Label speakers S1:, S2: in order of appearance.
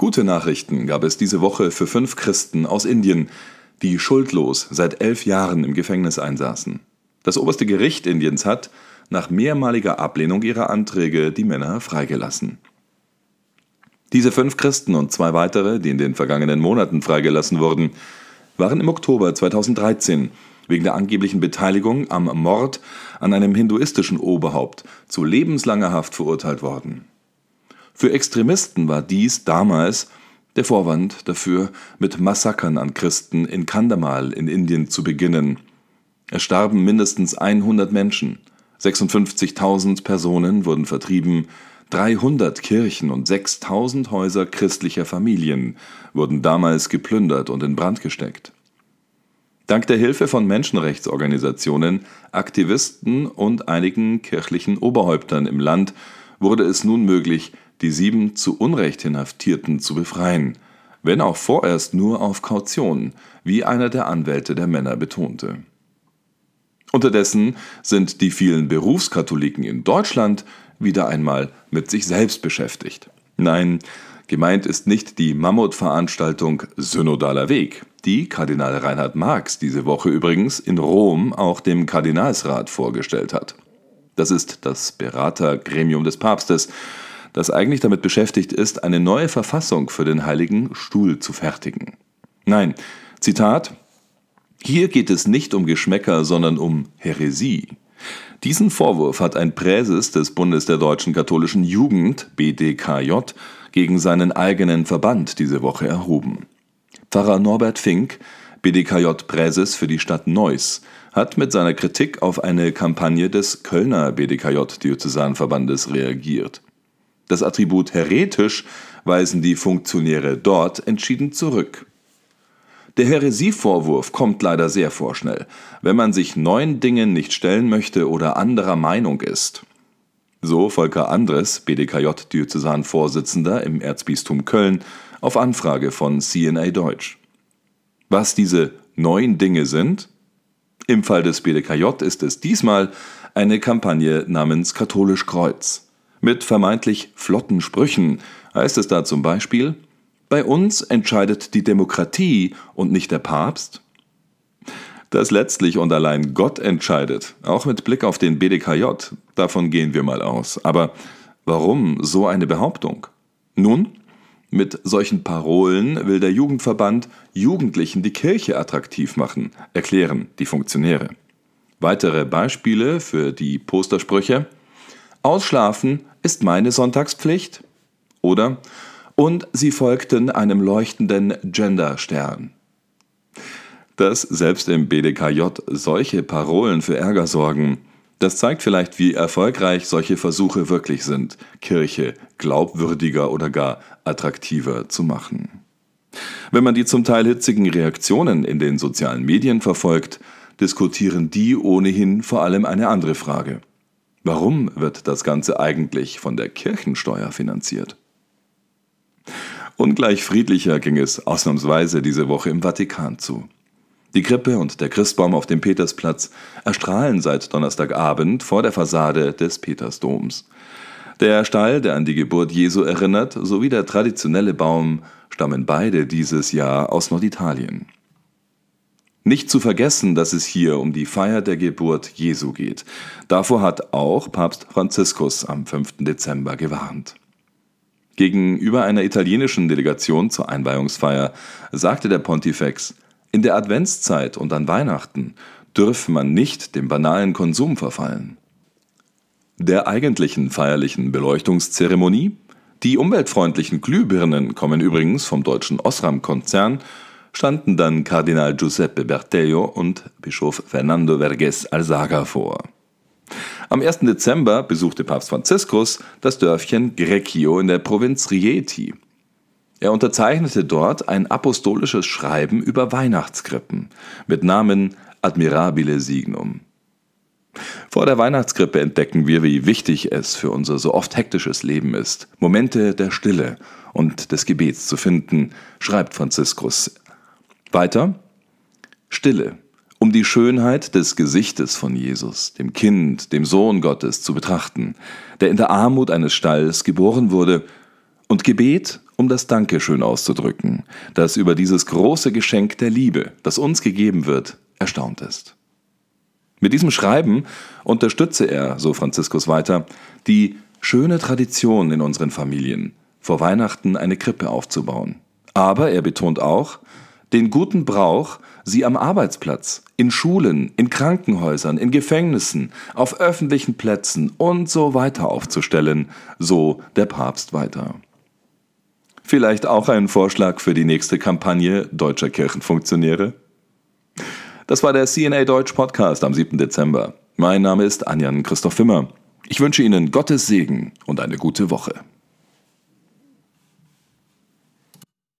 S1: Gute Nachrichten gab es diese Woche für fünf Christen aus Indien, die schuldlos seit elf Jahren im Gefängnis einsaßen. Das oberste Gericht Indiens hat, nach mehrmaliger Ablehnung ihrer Anträge, die Männer freigelassen. Diese fünf Christen und zwei weitere, die in den vergangenen Monaten freigelassen wurden, waren im Oktober 2013 wegen der angeblichen Beteiligung am Mord an einem hinduistischen Oberhaupt zu lebenslanger Haft verurteilt worden. Für Extremisten war dies damals der Vorwand dafür, mit Massakern an Christen in Kandamal in Indien zu beginnen. Es starben mindestens 100 Menschen, 56.000 Personen wurden vertrieben, 300 Kirchen und 6000 Häuser christlicher Familien wurden damals geplündert und in Brand gesteckt. Dank der Hilfe von Menschenrechtsorganisationen, Aktivisten und einigen kirchlichen Oberhäuptern im Land wurde es nun möglich, die sieben zu Unrecht Inhaftierten zu befreien, wenn auch vorerst nur auf Kaution, wie einer der Anwälte der Männer betonte. Unterdessen sind die vielen Berufskatholiken in Deutschland wieder einmal mit sich selbst beschäftigt. Nein, gemeint ist nicht die Mammutveranstaltung Synodaler Weg, die Kardinal Reinhard Marx diese Woche übrigens in Rom auch dem Kardinalsrat vorgestellt hat. Das ist das Beratergremium des Papstes, das eigentlich damit beschäftigt ist, eine neue Verfassung für den Heiligen Stuhl zu fertigen. Nein, Zitat, hier geht es nicht um Geschmäcker, sondern um Häresie. Diesen Vorwurf hat ein Präses des Bundes der deutschen katholischen Jugend, BDKJ, gegen seinen eigenen Verband diese Woche erhoben. Pfarrer Norbert Fink, BDKJ-Präses für die Stadt Neuss, hat mit seiner Kritik auf eine Kampagne des Kölner BDKJ-Diözesanverbandes reagiert. Das Attribut heretisch weisen die Funktionäre dort entschieden zurück. Der Häresievorwurf kommt leider sehr vorschnell, wenn man sich neuen Dingen nicht stellen möchte oder anderer Meinung ist. So Volker Andres, BDKJ-Diözesan-Vorsitzender im Erzbistum Köln, auf Anfrage von CNA Deutsch. Was diese neuen Dinge sind? Im Fall des BDKJ ist es diesmal eine Kampagne namens Katholisch Kreuz. Mit vermeintlich flotten Sprüchen heißt es da zum Beispiel, bei uns entscheidet die Demokratie und nicht der Papst. Dass letztlich und allein Gott entscheidet, auch mit Blick auf den BDKJ, davon gehen wir mal aus. Aber warum so eine Behauptung? Nun, mit solchen Parolen will der Jugendverband Jugendlichen die Kirche attraktiv machen, erklären die Funktionäre. Weitere Beispiele für die Postersprüche Ausschlafen ist meine Sonntagspflicht oder und sie folgten einem leuchtenden Genderstern. Dass selbst im BDKJ solche Parolen für Ärger sorgen, das zeigt vielleicht, wie erfolgreich solche Versuche wirklich sind, Kirche glaubwürdiger oder gar attraktiver zu machen. Wenn man die zum Teil hitzigen Reaktionen in den sozialen Medien verfolgt, diskutieren die ohnehin vor allem eine andere Frage. Warum wird das Ganze eigentlich von der Kirchensteuer finanziert? Ungleich friedlicher ging es ausnahmsweise diese Woche im Vatikan zu. Die Krippe und der Christbaum auf dem Petersplatz erstrahlen seit Donnerstagabend vor der Fassade des Petersdoms. Der Stall, der an die Geburt Jesu erinnert, sowie der traditionelle Baum stammen beide dieses Jahr aus Norditalien. Nicht zu vergessen, dass es hier um die Feier der Geburt Jesu geht. Davor hat auch Papst Franziskus am 5. Dezember gewarnt. Gegenüber einer italienischen Delegation zur Einweihungsfeier sagte der Pontifex, in der Adventszeit und an Weihnachten dürfe man nicht dem banalen Konsum verfallen. Der eigentlichen feierlichen Beleuchtungszeremonie, die umweltfreundlichen Glühbirnen kommen übrigens vom deutschen Osram-Konzern, standen dann Kardinal Giuseppe Bertellio und Bischof Fernando Verges Alsaga vor. Am 1. Dezember besuchte Papst Franziskus das Dörfchen Grecchio in der Provinz Rieti. Er unterzeichnete dort ein apostolisches Schreiben über Weihnachtskrippen mit Namen Admirabile Signum. Vor der Weihnachtskrippe entdecken wir, wie wichtig es für unser so oft hektisches Leben ist, Momente der Stille und des Gebets zu finden, schreibt Franziskus weiter, Stille, um die Schönheit des Gesichtes von Jesus, dem Kind, dem Sohn Gottes, zu betrachten, der in der Armut eines Stalls geboren wurde, und Gebet, um das Dankeschön auszudrücken, das über dieses große Geschenk der Liebe, das uns gegeben wird, erstaunt ist. Mit diesem Schreiben unterstütze er, so Franziskus weiter, die schöne Tradition in unseren Familien, vor Weihnachten eine Krippe aufzubauen. Aber er betont auch, den guten Brauch, sie am Arbeitsplatz, in Schulen, in Krankenhäusern, in Gefängnissen, auf öffentlichen Plätzen und so weiter aufzustellen, so der Papst weiter. Vielleicht auch ein Vorschlag für die nächste Kampagne deutscher Kirchenfunktionäre? Das war der CNA Deutsch Podcast am 7. Dezember. Mein Name ist Anjan Christoph Wimmer. Ich wünsche Ihnen Gottes Segen und eine gute Woche.